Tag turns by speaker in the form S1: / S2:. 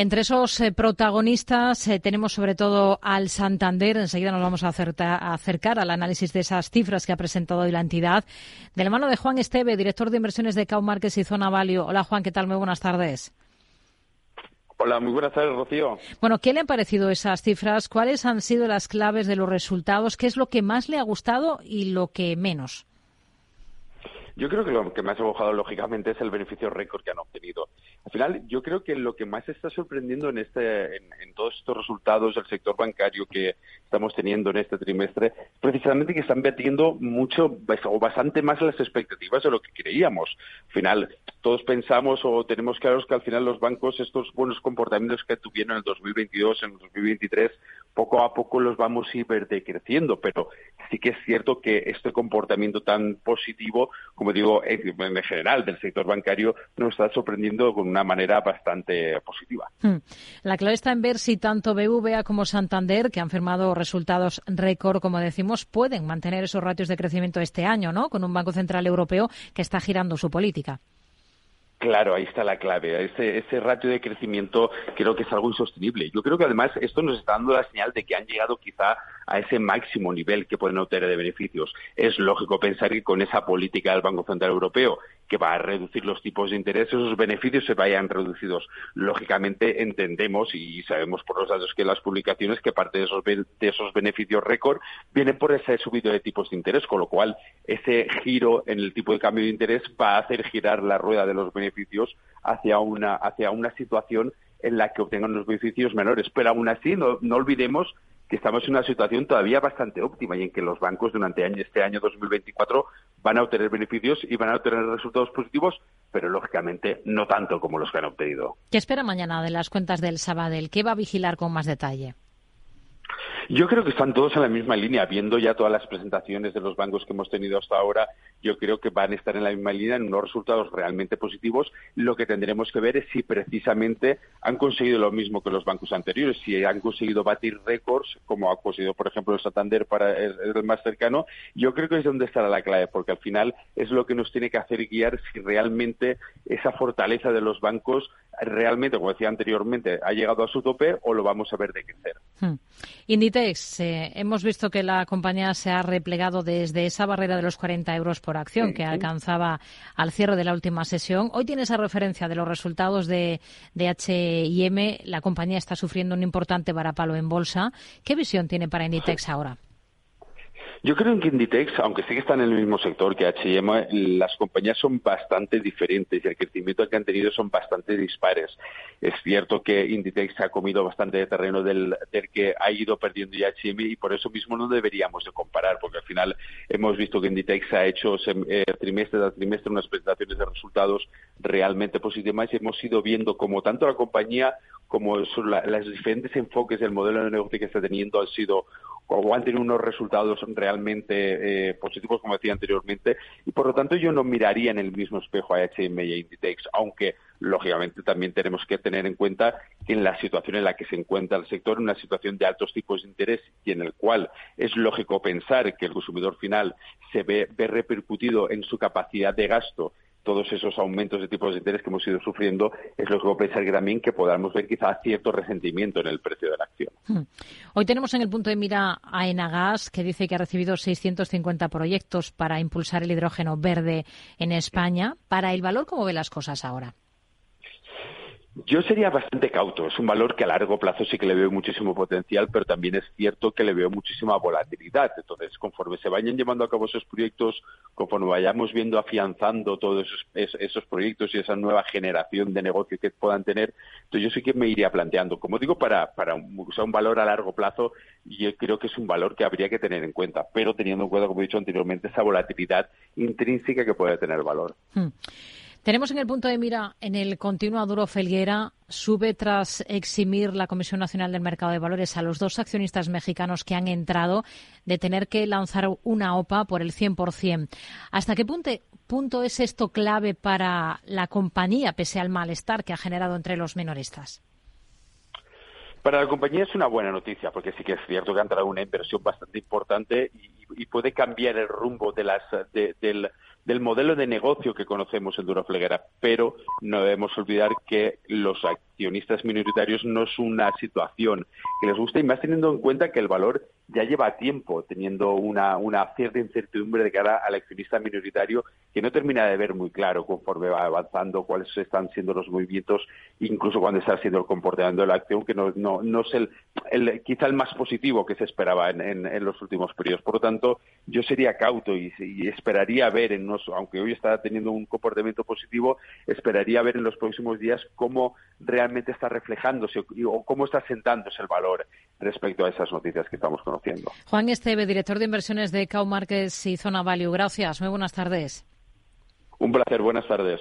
S1: Entre esos eh, protagonistas eh, tenemos sobre todo al Santander. Enseguida nos vamos a, a, acercar al análisis de esas cifras que ha presentado hoy la entidad. De la mano de Juan Esteve, director de inversiones de Márquez y Zona Valio. Hola Juan, ¿qué tal? Muy buenas tardes.
S2: Hola, muy buenas tardes, Rocío.
S1: Bueno, ¿qué le han parecido esas cifras? ¿Cuáles han sido las claves de los resultados? ¿Qué es lo que más le ha gustado y lo que menos?
S2: Yo creo que lo que más ha bajado, lógicamente, es el beneficio récord que han obtenido. Al final, yo creo que lo que más está sorprendiendo en, este, en, todos estos resultados del sector bancario que estamos teniendo en este trimestre es precisamente que están batiendo mucho o bastante más las expectativas de lo que creíamos. Al final, todos pensamos o tenemos claros que al final los bancos, estos buenos comportamientos que tuvieron en el 2022, en el 2023, poco a poco los vamos a ir decreciendo, pero sí que es cierto que este comportamiento tan positivo, como digo, en general del sector bancario, nos está sorprendiendo con una manera bastante positiva. Hmm.
S1: La clave está en ver si tanto BVA como Santander, que han firmado resultados récord, como decimos, pueden mantener esos ratios de crecimiento este año, ¿no? Con un Banco Central Europeo que está girando su política.
S2: Claro, ahí está la clave. Ese, ese ratio de crecimiento creo que es algo insostenible. Yo creo que además esto nos está dando la señal de que han llegado quizá a ese máximo nivel que pueden obtener de beneficios. Es lógico pensar que con esa política del Banco Central Europeo que va a reducir los tipos de interés, esos beneficios se vayan reducidos. Lógicamente entendemos y sabemos por los datos que las publicaciones que parte de esos, de esos beneficios récord vienen por ese subido de tipos de interés, con lo cual ese giro en el tipo de cambio de interés va a hacer girar la rueda de los beneficios hacia una, hacia una situación en la que obtengan los beneficios menores. Pero aún así, no, no olvidemos que estamos en una situación todavía bastante óptima y en que los bancos durante este año 2024 van a obtener beneficios y van a obtener resultados positivos, pero lógicamente no tanto como los que han obtenido.
S1: ¿Qué espera mañana de las cuentas del Sabadell? ¿Qué va a vigilar con más detalle?
S2: Yo creo que están todos en la misma línea. Viendo ya todas las presentaciones de los bancos que hemos tenido hasta ahora, yo creo que van a estar en la misma línea, en unos resultados realmente positivos. Lo que tendremos que ver es si precisamente han conseguido lo mismo que los bancos anteriores, si han conseguido batir récords, como ha conseguido, por ejemplo, el Santander para el, más cercano. Yo creo que es donde estará la clave, porque al final es lo que nos tiene que hacer guiar si realmente esa fortaleza de los bancos realmente, como decía anteriormente, ha llegado a su tope o lo vamos a ver decrecer. Hmm.
S1: Inditex, eh, hemos visto que la compañía se ha replegado desde esa barrera de los 40 euros por acción que alcanzaba al cierre de la última sesión. Hoy tiene esa referencia de los resultados de, de H&M. La compañía está sufriendo un importante varapalo en bolsa. ¿Qué visión tiene para Inditex ahora?
S2: Yo creo que Inditex, aunque sí que están en el mismo sector que H&M, las compañías son bastante diferentes y el crecimiento que han tenido son bastante dispares. Es cierto que Inditex ha comido bastante de terreno del, que ha ido perdiendo y H&M y por eso mismo no deberíamos de comparar, porque al final hemos visto que Inditex ha hecho eh, trimestre tras trimestre unas presentaciones de resultados realmente positivas y hemos ido viendo como tanto la compañía como los diferentes enfoques del modelo de negocio que está teniendo han sido o han tenido unos resultados realmente eh, positivos, como decía anteriormente, y por lo tanto yo no miraría en el mismo espejo a H&M y Inditex, aunque lógicamente también tenemos que tener en cuenta que en la situación en la que se encuentra el sector, una situación de altos tipos de interés y en el cual es lógico pensar que el consumidor final se ve, ve repercutido en su capacidad de gasto todos esos aumentos de tipos de interés que hemos ido sufriendo, es lo que voy a pensar que también que podamos ver quizá cierto resentimiento en el precio de la acción. Hmm.
S1: Hoy tenemos en el punto de mira a Enagas, que dice que ha recibido 650 proyectos para impulsar el hidrógeno verde en España. Para el valor, ¿cómo ve las cosas ahora?
S2: Yo sería bastante cauto. Es un valor que a largo plazo sí que le veo muchísimo potencial, pero también es cierto que le veo muchísima volatilidad. Entonces, conforme se vayan llevando a cabo esos proyectos, conforme vayamos viendo afianzando todos esos, proyectos y esa nueva generación de negocio que puedan tener, entonces yo sí que me iría planteando. Como digo, para, para usar un valor a largo plazo, yo creo que es un valor que habría que tener en cuenta, pero teniendo en cuenta, como he dicho anteriormente, esa volatilidad intrínseca que puede tener valor. Hmm.
S1: Tenemos en el punto de mira en el continuo Duro Felguera, sube tras eximir la Comisión Nacional del Mercado de Valores a los dos accionistas mexicanos que han entrado de tener que lanzar una OPA por el 100%. ¿Hasta qué punto, punto es esto clave para la compañía, pese al malestar que ha generado entre los minoristas?
S2: Para la compañía es una buena noticia, porque sí que es cierto que ha entrado una inversión bastante importante y, puede cambiar el rumbo de las, del, del modelo de negocio que conocemos en Durofleguera, pero no debemos olvidar que los accionistas minoritarios no es una situación que les guste y más teniendo en cuenta que el valor ya lleva tiempo teniendo una, cierta incertidumbre de cara al accionista minoritario que no termina de ver muy claro conforme va avanzando cuáles están siendo los movimientos, incluso cuando está siendo el comportamiento de la acción, que no, no, no es el, el, quizá el más positivo que se esperaba en, los últimos periodos. Por lo tanto, yo sería cauto y, y esperaría ver, en unos, aunque hoy está teniendo un comportamiento positivo, esperaría ver en los próximos días cómo realmente está reflejándose o cómo está sentándose el valor respecto a esas noticias que estamos conociendo.
S1: Juan Esteve, director de inversiones de Cow Markets y Zona Value. Gracias. Muy buenas tardes.
S2: Un placer. Buenas tardes.